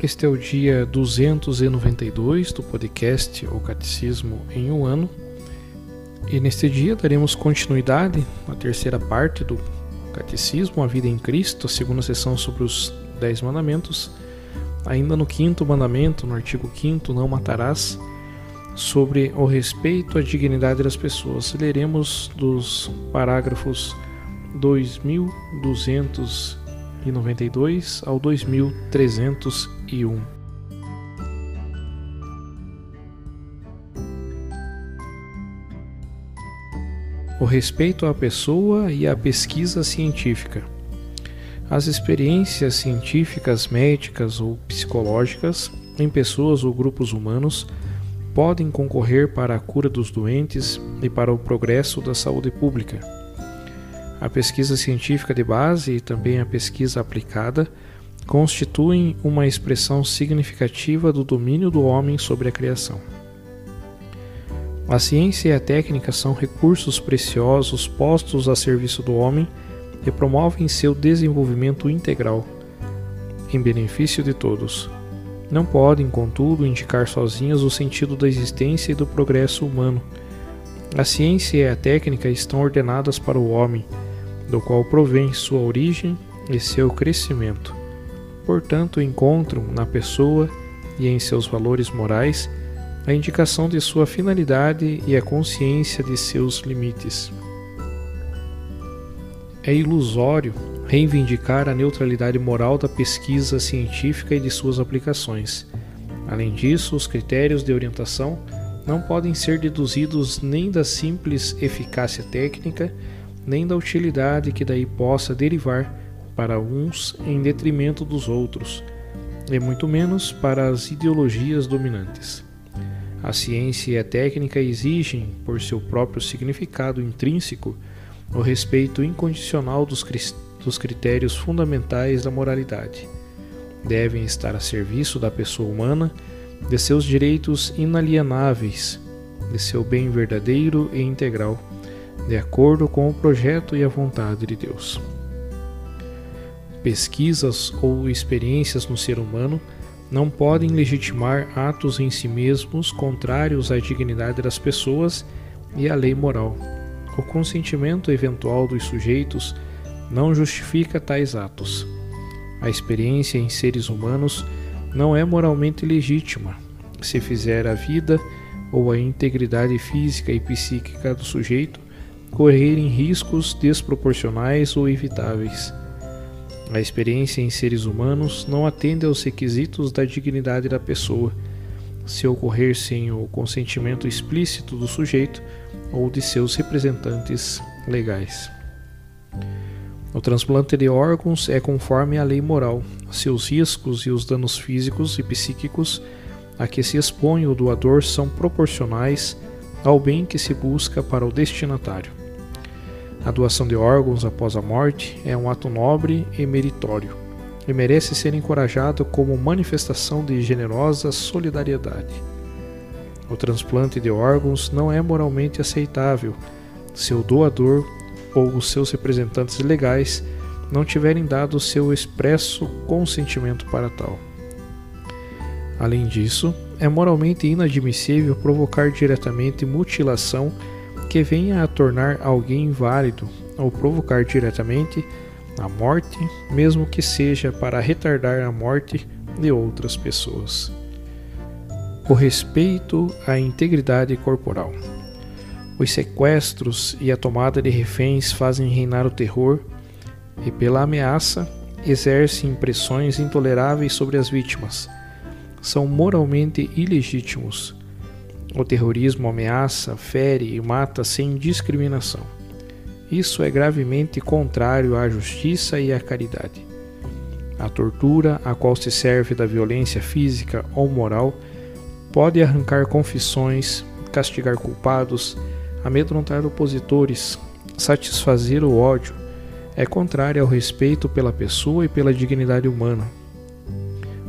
Este é o dia 292 do podcast O Catecismo em um ano. E neste dia daremos continuidade à terceira parte do Catecismo, a vida em Cristo, a segunda sessão sobre os Dez Mandamentos, ainda no quinto mandamento, no artigo 5, não matarás, sobre o respeito à dignidade das pessoas. Leremos dos parágrafos 2292 ao 2301. o respeito à pessoa e à pesquisa científica. As experiências científicas, médicas ou psicológicas em pessoas ou grupos humanos podem concorrer para a cura dos doentes e para o progresso da saúde pública. A pesquisa científica de base e também a pesquisa aplicada constituem uma expressão significativa do domínio do homem sobre a criação. A ciência e a técnica são recursos preciosos postos a serviço do homem e promovem seu desenvolvimento integral, em benefício de todos. Não podem, contudo, indicar sozinhas o sentido da existência e do progresso humano. A ciência e a técnica estão ordenadas para o homem, do qual provém sua origem e seu crescimento. Portanto, encontram na pessoa e em seus valores morais a indicação de sua finalidade e a consciência de seus limites. É ilusório reivindicar a neutralidade moral da pesquisa científica e de suas aplicações. Além disso, os critérios de orientação não podem ser deduzidos nem da simples eficácia técnica, nem da utilidade que daí possa derivar para uns em detrimento dos outros, e muito menos para as ideologias dominantes. A ciência e a técnica exigem, por seu próprio significado intrínseco, o respeito incondicional dos, dos critérios fundamentais da moralidade. Devem estar a serviço da pessoa humana, de seus direitos inalienáveis, de seu bem verdadeiro e integral, de acordo com o projeto e a vontade de Deus. Pesquisas ou experiências no ser humano não podem legitimar atos em si mesmos contrários à dignidade das pessoas e à lei moral. O consentimento eventual dos sujeitos não justifica tais atos. A experiência em seres humanos não é moralmente legítima se fizer a vida ou a integridade física e psíquica do sujeito correrem riscos desproporcionais ou evitáveis. A experiência em seres humanos não atende aos requisitos da dignidade da pessoa, se ocorrer sem o consentimento explícito do sujeito ou de seus representantes legais. O transplante de órgãos é conforme a lei moral. Seus riscos e os danos físicos e psíquicos a que se expõe o doador são proporcionais ao bem que se busca para o destinatário. A doação de órgãos após a morte é um ato nobre e meritório e merece ser encorajado como manifestação de generosa solidariedade. O transplante de órgãos não é moralmente aceitável se o doador ou os seus representantes legais não tiverem dado seu expresso consentimento para tal. Além disso, é moralmente inadmissível provocar diretamente mutilação que venha a tornar alguém inválido ou provocar diretamente a morte, mesmo que seja para retardar a morte de outras pessoas. O respeito à integridade corporal. Os sequestros e a tomada de reféns fazem reinar o terror e, pela ameaça, exercem impressões intoleráveis sobre as vítimas. São moralmente ilegítimos. O terrorismo ameaça, fere e mata sem discriminação. Isso é gravemente contrário à justiça e à caridade. A tortura, a qual se serve da violência física ou moral, pode arrancar confissões, castigar culpados, amedrontar opositores, satisfazer o ódio, é contrária ao respeito pela pessoa e pela dignidade humana.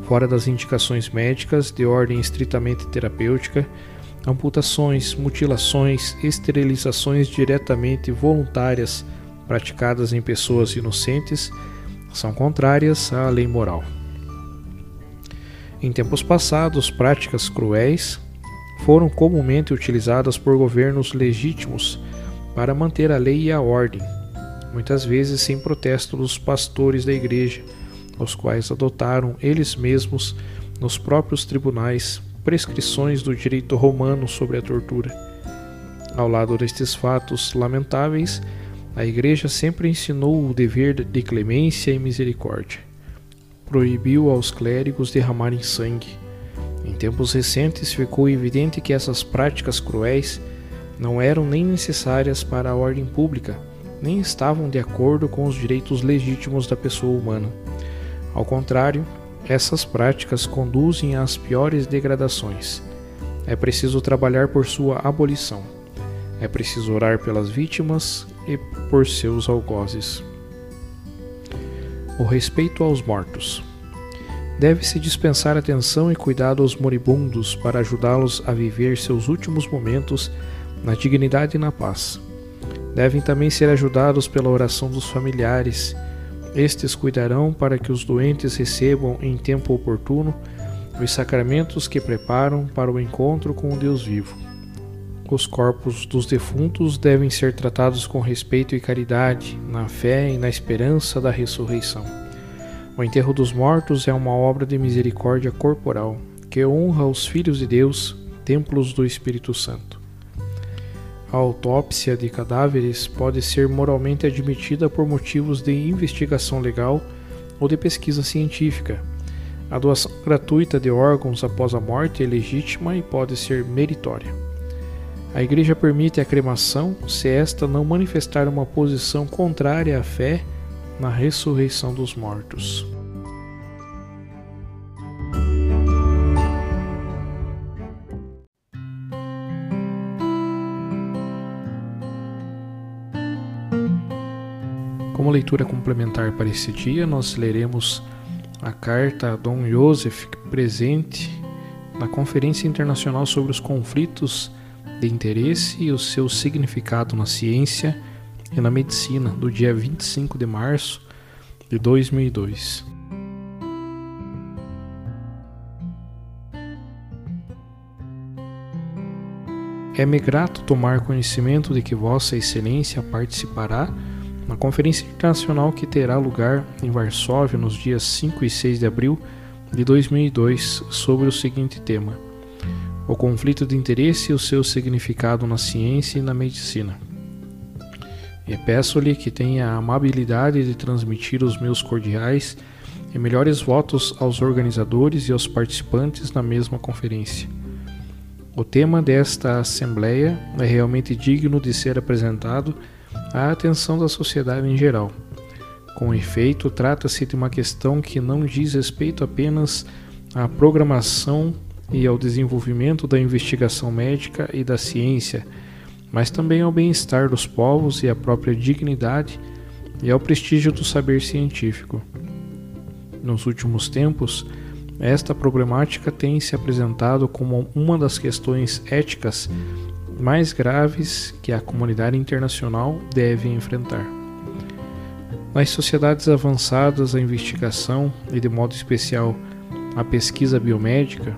Fora das indicações médicas de ordem estritamente terapêutica, amputações, mutilações, esterilizações diretamente voluntárias praticadas em pessoas inocentes são contrárias à lei moral. Em tempos passados, práticas cruéis foram comumente utilizadas por governos legítimos para manter a lei e a ordem, muitas vezes sem protesto dos pastores da igreja, os quais adotaram eles mesmos, nos próprios tribunais, prescrições do direito romano sobre a tortura. Ao lado destes fatos lamentáveis, a Igreja sempre ensinou o dever de clemência e misericórdia. Proibiu aos clérigos derramarem sangue. Em tempos recentes ficou evidente que essas práticas cruéis não eram nem necessárias para a ordem pública, nem estavam de acordo com os direitos legítimos da pessoa humana. Ao contrário, essas práticas conduzem às piores degradações. É preciso trabalhar por sua abolição. É preciso orar pelas vítimas e por seus algozes. O respeito aos mortos. Deve-se dispensar atenção e cuidado aos moribundos para ajudá-los a viver seus últimos momentos na dignidade e na paz. Devem também ser ajudados pela oração dos familiares estes cuidarão para que os doentes recebam em tempo oportuno os sacramentos que preparam para o encontro com o Deus vivo. Os corpos dos defuntos devem ser tratados com respeito e caridade, na fé e na esperança da ressurreição. O enterro dos mortos é uma obra de misericórdia corporal que honra os filhos de Deus, templos do Espírito Santo. A autópsia de cadáveres pode ser moralmente admitida por motivos de investigação legal ou de pesquisa científica. A doação gratuita de órgãos após a morte é legítima e pode ser meritória. A Igreja permite a cremação se esta não manifestar uma posição contrária à fé na ressurreição dos mortos. Como leitura complementar para esse dia, nós leremos a carta a Dom Joseph, presente na Conferência Internacional sobre os Conflitos de Interesse e o seu significado na ciência e na medicina, do dia 25 de março de 2002. É-me grato tomar conhecimento de que Vossa Excelência participará na conferência internacional que terá lugar em Varsóvia nos dias 5 e 6 de abril de 2002 sobre o seguinte tema: O conflito de interesse e o seu significado na ciência e na medicina. E peço-lhe que tenha a amabilidade de transmitir os meus cordiais e melhores votos aos organizadores e aos participantes na mesma conferência. O tema desta assembleia é realmente digno de ser apresentado à atenção da sociedade em geral. Com efeito, trata-se de uma questão que não diz respeito apenas à programação e ao desenvolvimento da investigação médica e da ciência, mas também ao bem-estar dos povos e à própria dignidade e ao prestígio do saber científico. Nos últimos tempos, esta problemática tem se apresentado como uma das questões éticas mais graves que a comunidade internacional deve enfrentar. Nas sociedades avançadas, a investigação, e de modo especial a pesquisa biomédica,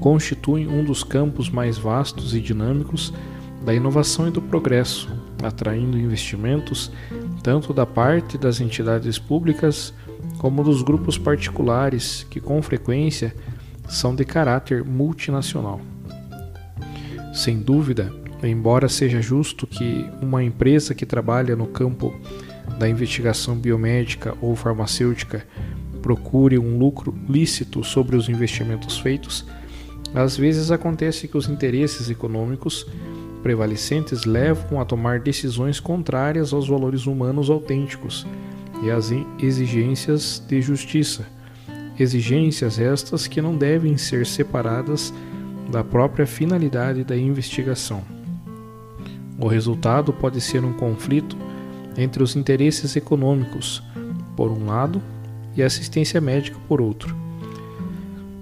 constituem um dos campos mais vastos e dinâmicos da inovação e do progresso, atraindo investimentos tanto da parte das entidades públicas como dos grupos particulares, que com frequência são de caráter multinacional. Sem dúvida, embora seja justo que uma empresa que trabalha no campo da investigação biomédica ou farmacêutica procure um lucro lícito sobre os investimentos feitos, às vezes acontece que os interesses econômicos prevalecentes levam a tomar decisões contrárias aos valores humanos autênticos e às exigências de justiça. Exigências estas que não devem ser separadas da própria finalidade da investigação. O resultado pode ser um conflito entre os interesses econômicos, por um lado, e a assistência médica, por outro.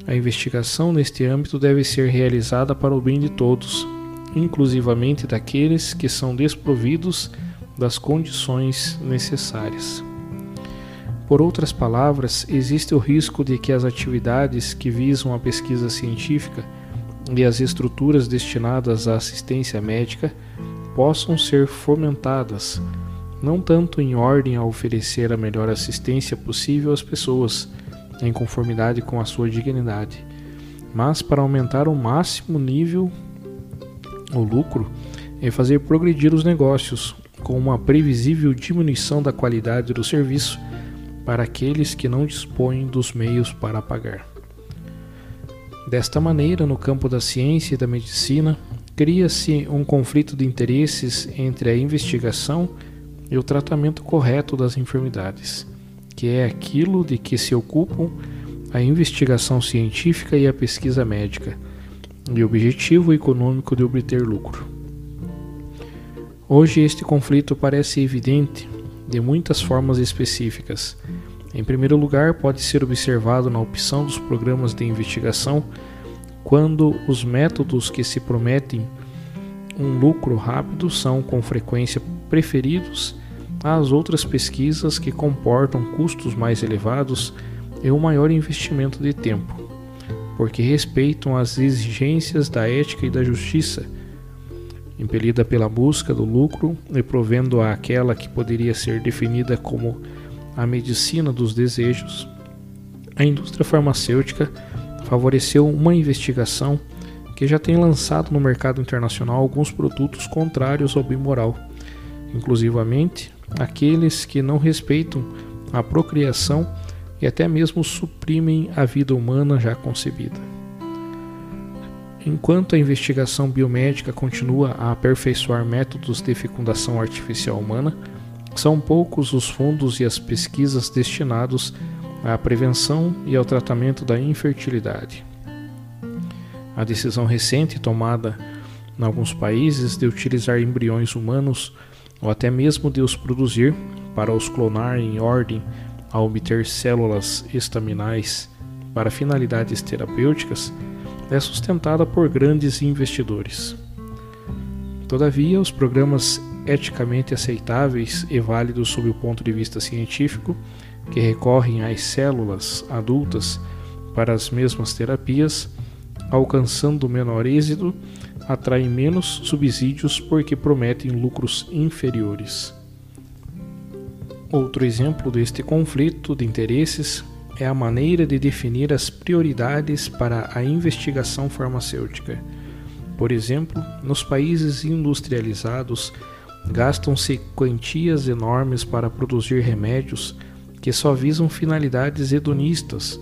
A investigação neste âmbito deve ser realizada para o bem de todos, inclusivamente daqueles que são desprovidos das condições necessárias. Por outras palavras, existe o risco de que as atividades que visam a pesquisa científica e as estruturas destinadas à assistência médica possam ser fomentadas, não tanto em ordem a oferecer a melhor assistência possível às pessoas, em conformidade com a sua dignidade, mas para aumentar ao máximo nível o lucro e fazer progredir os negócios, com uma previsível diminuição da qualidade do serviço para aqueles que não dispõem dos meios para pagar. Desta maneira, no campo da ciência e da medicina, cria-se um conflito de interesses entre a investigação e o tratamento correto das enfermidades que é aquilo de que se ocupam a investigação científica e a pesquisa médica, e o objetivo econômico de obter lucro. Hoje este conflito parece evidente de muitas formas específicas. Em primeiro lugar, pode ser observado na opção dos programas de investigação quando os métodos que se prometem um lucro rápido são com frequência preferidos às outras pesquisas que comportam custos mais elevados e um maior investimento de tempo, porque respeitam as exigências da ética e da justiça, impelida pela busca do lucro e provendo àquela que poderia ser definida como a medicina dos desejos. A indústria farmacêutica favoreceu uma investigação que já tem lançado no mercado internacional alguns produtos contrários ao bem moral, inclusivamente aqueles que não respeitam a procriação e até mesmo suprimem a vida humana já concebida. Enquanto a investigação biomédica continua a aperfeiçoar métodos de fecundação artificial humana, são poucos os fundos e as pesquisas destinados à prevenção e ao tratamento da infertilidade. A decisão recente tomada em alguns países de utilizar embriões humanos ou até mesmo de os produzir para os clonar em ordem a obter células estaminais para finalidades terapêuticas, é sustentada por grandes investidores. Todavia, os programas eticamente aceitáveis e válidos sob o ponto de vista científico, que recorrem às células adultas para as mesmas terapias, alcançando menor êxito, atraem menos subsídios porque prometem lucros inferiores. Outro exemplo deste conflito de interesses é a maneira de definir as prioridades para a investigação farmacêutica. Por exemplo, nos países industrializados, gastam-se quantias enormes para produzir remédios que só visam finalidades hedonistas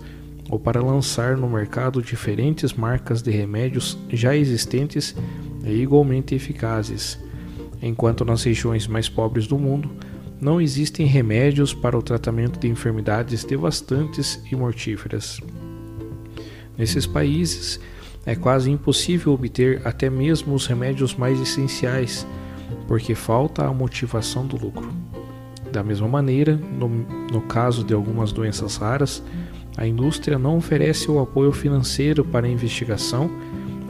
ou para lançar no mercado diferentes marcas de remédios já existentes e igualmente eficazes, enquanto nas regiões mais pobres do mundo não existem remédios para o tratamento de enfermidades devastantes e mortíferas. Nesses países, é quase impossível obter até mesmo os remédios mais essenciais, porque falta a motivação do lucro. Da mesma maneira, no, no caso de algumas doenças raras, a indústria não oferece o apoio financeiro para a investigação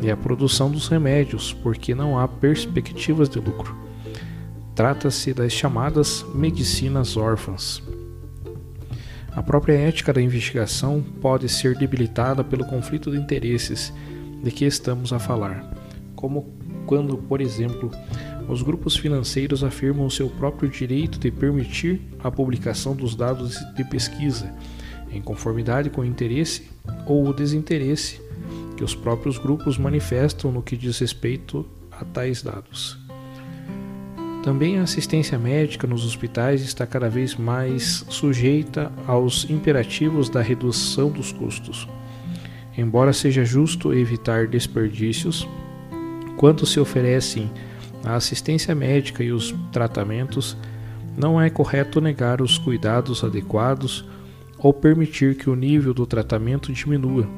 e a produção dos remédios, porque não há perspectivas de lucro. Trata-se das chamadas medicinas órfãs. A própria ética da investigação pode ser debilitada pelo conflito de interesses de que estamos a falar, como quando, por exemplo, os grupos financeiros afirmam seu próprio direito de permitir a publicação dos dados de pesquisa em conformidade com o interesse ou o desinteresse que os próprios grupos manifestam no que diz respeito a tais dados. Também a assistência médica nos hospitais está cada vez mais sujeita aos imperativos da redução dos custos. Embora seja justo evitar desperdícios, quando se oferecem a assistência médica e os tratamentos, não é correto negar os cuidados adequados ou permitir que o nível do tratamento diminua,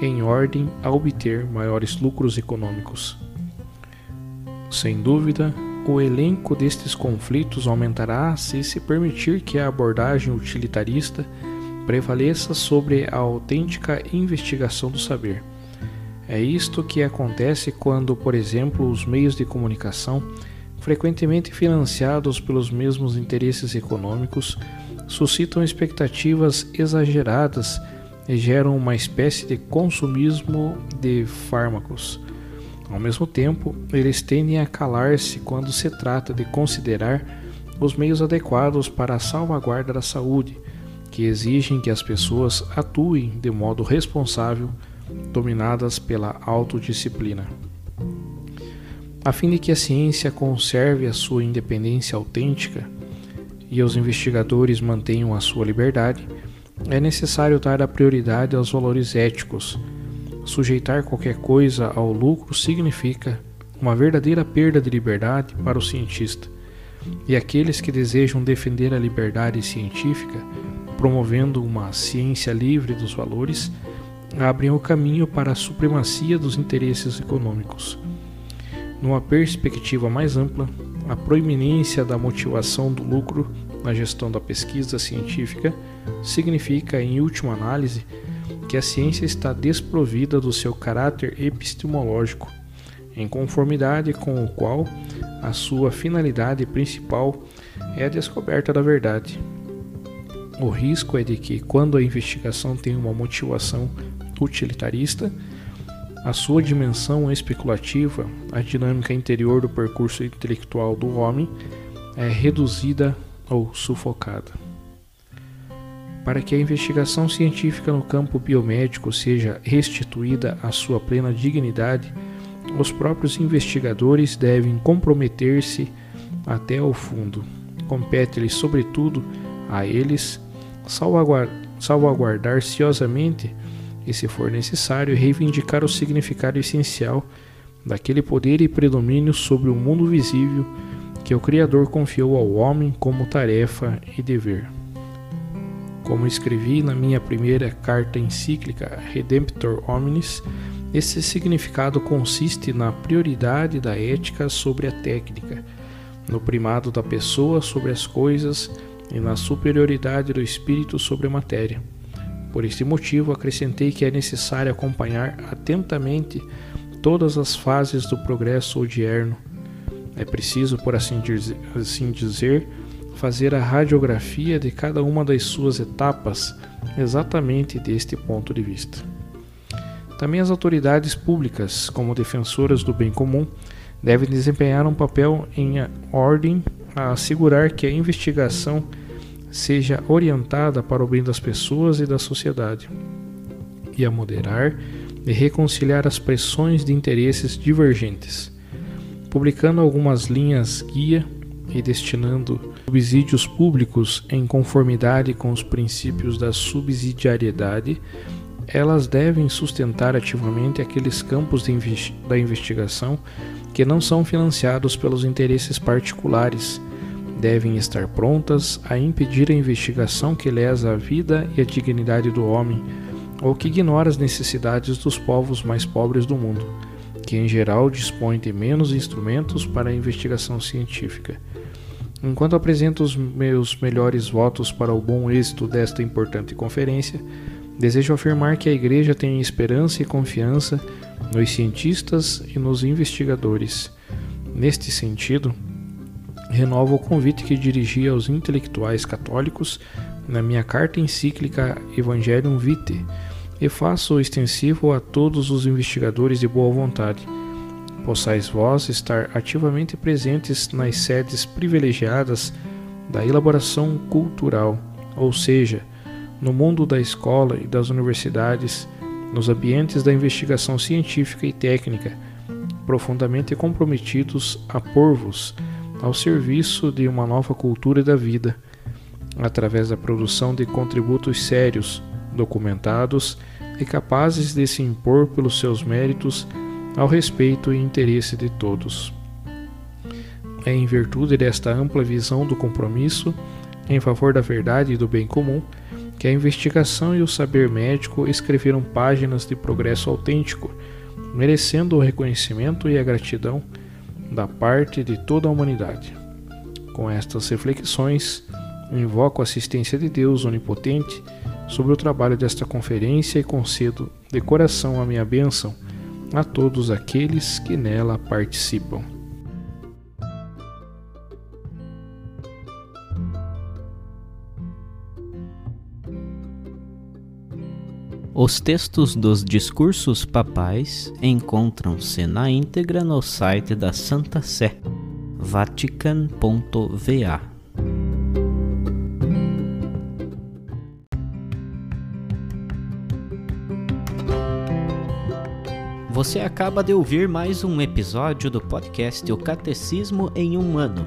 em ordem a obter maiores lucros econômicos. Sem dúvida, o elenco destes conflitos aumentará se se permitir que a abordagem utilitarista prevaleça sobre a autêntica investigação do saber. É isto que acontece quando, por exemplo, os meios de comunicação, frequentemente financiados pelos mesmos interesses econômicos, suscitam expectativas exageradas e geram uma espécie de consumismo de fármacos. Ao mesmo tempo, eles tendem a calar-se quando se trata de considerar os meios adequados para a salvaguarda da saúde, que exigem que as pessoas atuem de modo responsável, dominadas pela autodisciplina. A fim de que a ciência conserve a sua independência autêntica e os investigadores mantenham a sua liberdade, é necessário dar a prioridade aos valores éticos Sujeitar qualquer coisa ao lucro significa uma verdadeira perda de liberdade para o cientista. E aqueles que desejam defender a liberdade científica, promovendo uma ciência livre dos valores, abrem o caminho para a supremacia dos interesses econômicos. Numa perspectiva mais ampla, a proeminência da motivação do lucro na gestão da pesquisa científica significa, em última análise, que a ciência está desprovida do seu caráter epistemológico, em conformidade com o qual a sua finalidade principal é a descoberta da verdade. O risco é de que, quando a investigação tem uma motivação utilitarista, a sua dimensão especulativa, a dinâmica interior do percurso intelectual do homem, é reduzida ou sufocada. Para que a investigação científica no campo biomédico seja restituída à sua plena dignidade, os próprios investigadores devem comprometer-se até ao fundo. Compete-lhes, sobretudo, a eles salvaguardar ciosamente e, se for necessário, reivindicar o significado essencial daquele poder e predomínio sobre o mundo visível que o Criador confiou ao homem como tarefa e dever. Como escrevi na minha primeira carta encíclica Redemptor Hominis, esse significado consiste na prioridade da ética sobre a técnica, no primado da pessoa sobre as coisas e na superioridade do espírito sobre a matéria. Por este motivo, acrescentei que é necessário acompanhar atentamente todas as fases do progresso odierno. É preciso, por assim dizer, assim dizer fazer a radiografia de cada uma das suas etapas exatamente deste ponto de vista. Também as autoridades públicas, como defensoras do bem comum, devem desempenhar um papel em ordem a assegurar que a investigação seja orientada para o bem das pessoas e da sociedade, e a moderar e reconciliar as pressões de interesses divergentes, publicando algumas linhas guia e destinando subsídios públicos em conformidade com os princípios da subsidiariedade, elas devem sustentar ativamente aqueles campos da investigação que não são financiados pelos interesses particulares. Devem estar prontas a impedir a investigação que lesa a vida e a dignidade do homem, ou que ignora as necessidades dos povos mais pobres do mundo, que em geral dispõem de menos instrumentos para a investigação científica. Enquanto apresento os meus melhores votos para o bom êxito desta importante conferência, desejo afirmar que a Igreja tem esperança e confiança nos cientistas e nos investigadores. Neste sentido, renovo o convite que dirigi aos intelectuais católicos na minha carta encíclica Evangelium Vitae e faço extensivo a todos os investigadores de boa vontade. Possais vós estar ativamente presentes nas sedes privilegiadas da elaboração cultural, ou seja, no mundo da escola e das universidades, nos ambientes da investigação científica e técnica, profundamente comprometidos a pôr-vos ao serviço de uma nova cultura da vida, através da produção de contributos sérios, documentados e capazes de se impor pelos seus méritos ao respeito e interesse de todos. É em virtude desta ampla visão do compromisso em favor da verdade e do bem comum que a investigação e o saber médico escreveram páginas de progresso autêntico, merecendo o reconhecimento e a gratidão da parte de toda a humanidade. Com estas reflexões, invoco a assistência de Deus Onipotente sobre o trabalho desta conferência e concedo de coração a minha bênção a todos aqueles que nela participam. Os textos dos discursos papais encontram-se na íntegra no site da Santa Sé, vatican.va. Você acaba de ouvir mais um episódio do podcast O Catecismo em um Ano.